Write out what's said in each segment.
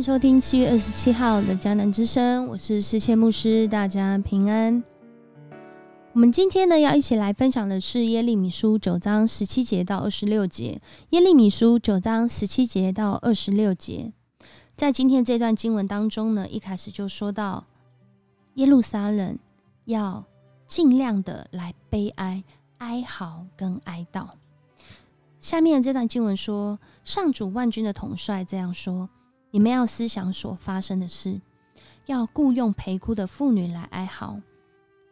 收听七月二十七号的迦南之声，我是世谦牧师，大家平安。我们今天呢，要一起来分享的是耶利米书九章十七节到二十六节。耶利米书九章十七节到二十六节，在今天这段经文当中呢，一开始就说到耶路撒冷要尽量的来悲哀、哀嚎跟哀悼。下面这段经文说，上主万军的统帅这样说：你们要思想所发生的事，要雇佣陪哭的妇女来哀嚎。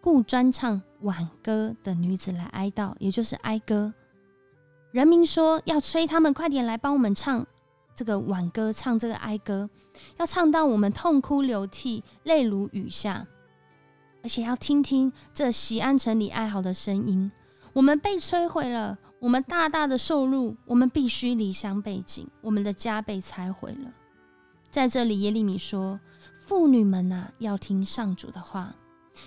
雇专唱挽歌的女子来哀悼，也就是哀歌。人民说要催他们快点来帮我们唱这个挽歌，唱这个哀歌，要唱到我们痛哭流涕、泪如雨下，而且要听听这西安城里哀嚎的声音。我们被摧毁了，我们大大的受辱，我们必须离乡背井，我们的家被拆毁了。在这里，耶利米说：“妇女们呐，要听上主的话。”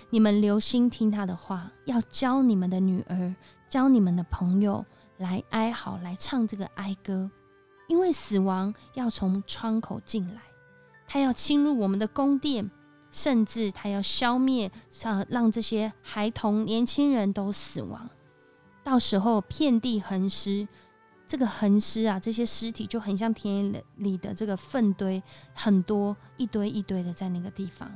你们留心听他的话，要教你们的女儿，教你们的朋友来哀嚎，来唱这个哀歌，因为死亡要从窗口进来，他要侵入我们的宫殿，甚至他要消灭，让让这些孩童、年轻人都死亡。到时候遍地横尸，这个横尸啊，这些尸体就很像田野里的这个粪堆，很多一堆一堆的在那个地方。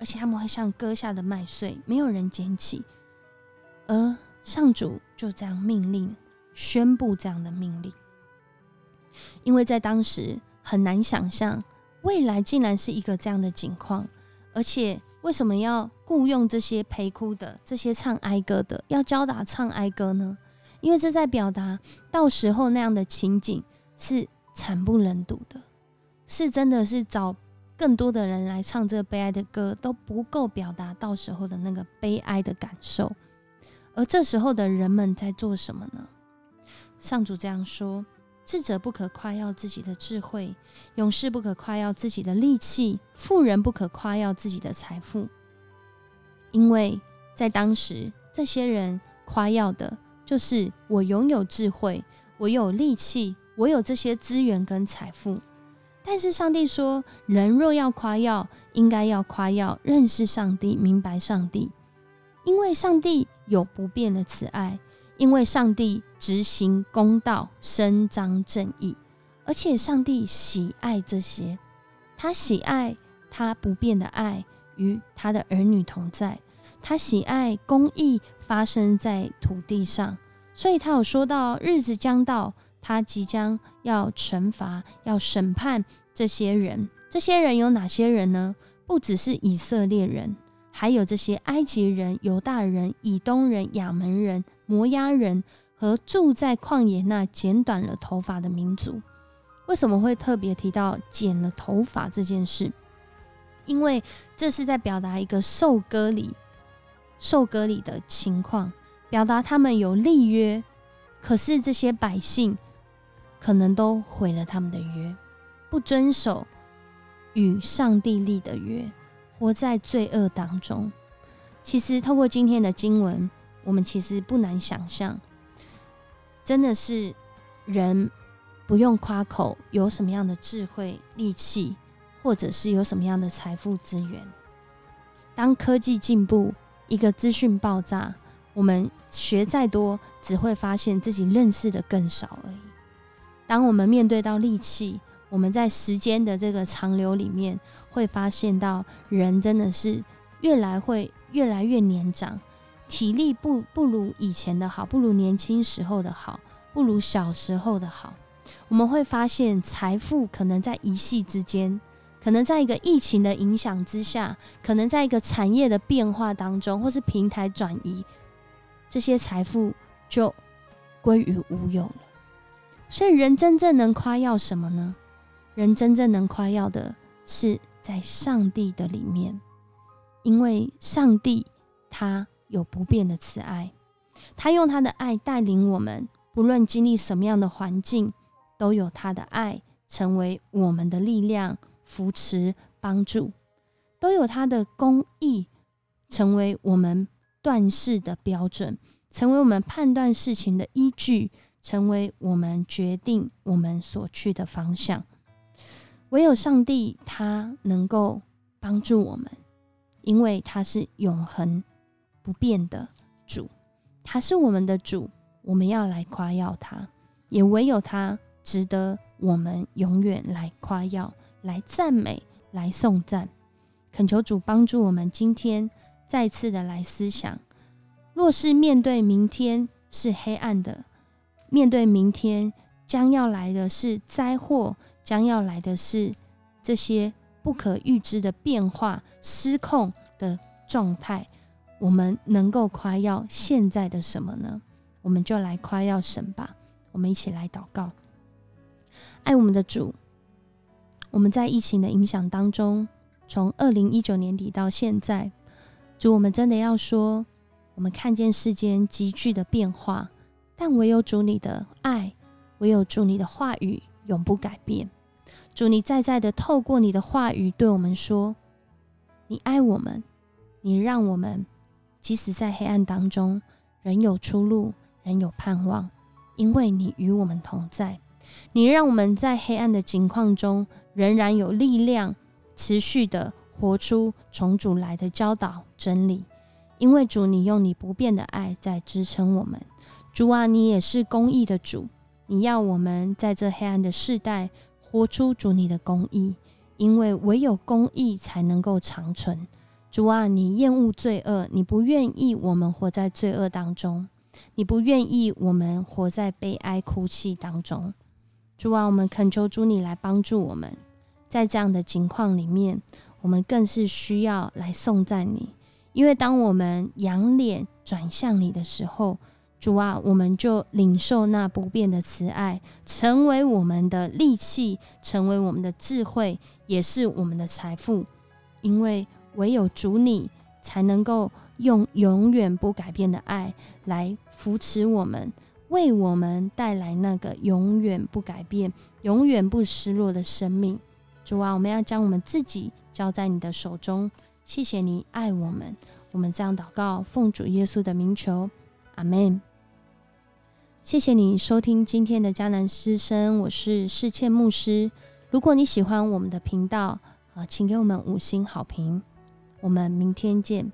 而且他们会像割下的麦穗，没有人捡起。而上主就这样命令、宣布这样的命令，因为在当时很难想象未来竟然是一个这样的景况。而且为什么要雇佣这些陪哭的、这些唱哀歌的，要教打唱哀歌呢？因为这在表达到时候那样的情景是惨不忍睹的，是真的是找。更多的人来唱这悲哀的歌都不够表达到时候的那个悲哀的感受，而这时候的人们在做什么呢？上主这样说：智者不可夸耀自己的智慧，勇士不可夸耀自己的力气，富人不可夸耀自己的财富，因为在当时，这些人夸耀的就是我拥有智慧，我有力气，我有这些资源跟财富。但是上帝说，人若要夸耀，应该要夸耀认识上帝、明白上帝，因为上帝有不变的慈爱，因为上帝执行公道、伸张正义，而且上帝喜爱这些，他喜爱他不变的爱与他的儿女同在，他喜爱公义发生在土地上，所以他有说到日子将到。他即将要惩罚、要审判这些人。这些人有哪些人呢？不只是以色列人，还有这些埃及人、犹大人、以东人、亚门人、摩押人和住在旷野那剪短了头发的民族。为什么会特别提到剪了头发这件事？因为这是在表达一个受割礼、受割礼的情况，表达他们有立约，可是这些百姓。可能都毁了他们的约，不遵守与上帝立的约，活在罪恶当中。其实，透过今天的经文，我们其实不难想象，真的是人不用夸口有什么样的智慧、力气，或者是有什么样的财富资源。当科技进步，一个资讯爆炸，我们学再多，只会发现自己认识的更少而已。当我们面对到力气，我们在时间的这个长流里面，会发现到人真的是越来会越来越年长，体力不不如以前的好，不如年轻时候的好，不如小时候的好。我们会发现财富可能在一夕之间，可能在一个疫情的影响之下，可能在一个产业的变化当中，或是平台转移，这些财富就归于无有了。所以，人真正能夸耀什么呢？人真正能夸耀的是在上帝的里面，因为上帝他有不变的慈爱，他用他的爱带领我们，不论经历什么样的环境，都有他的爱成为我们的力量、扶持、帮助，都有他的公义成为我们断事的标准，成为我们判断事情的依据。成为我们决定我们所去的方向。唯有上帝他能够帮助我们，因为他是永恒不变的主，他是我们的主，我们要来夸耀他，也唯有他值得我们永远来夸耀、来赞美、来颂赞。恳求主帮助我们，今天再次的来思想：若是面对明天是黑暗的，面对明天将要来的是灾祸。将要来的是这些不可预知的变化、失控的状态。我们能够夸耀现在的什么呢？我们就来夸耀神吧。我们一起来祷告，爱我们的主。我们在疫情的影响当中，从二零一九年底到现在，主，我们真的要说，我们看见世间急剧的变化，但唯有主你的爱，唯有主你的话语永不改变。主，你再再的透过你的话语对我们说：“你爱我们，你让我们即使在黑暗当中仍有出路，仍有盼望，因为你与我们同在。你让我们在黑暗的境况中仍然有力量，持续的活出从主来的教导真理。因为主，你用你不变的爱在支撑我们。主啊，你也是公义的主，你要我们在这黑暗的世代。”活出主你的公义，因为唯有公义才能够长存。主啊，你厌恶罪恶，你不愿意我们活在罪恶当中，你不愿意我们活在悲哀哭泣当中。主啊，我们恳求主你来帮助我们，在这样的情况里面，我们更是需要来颂赞你，因为当我们仰脸转向你的时候。主啊，我们就领受那不变的慈爱，成为我们的利器，成为我们的智慧，也是我们的财富。因为唯有主你，才能够用永远不改变的爱来扶持我们，为我们带来那个永远不改变、永远不失落的生命。主啊，我们要将我们自己交在你的手中。谢谢你爱我们，我们这样祷告，奉主耶稣的名求。阿门。谢谢你收听今天的迦南师生，我是世倩牧师。如果你喜欢我们的频道，啊，请给我们五星好评。我们明天见。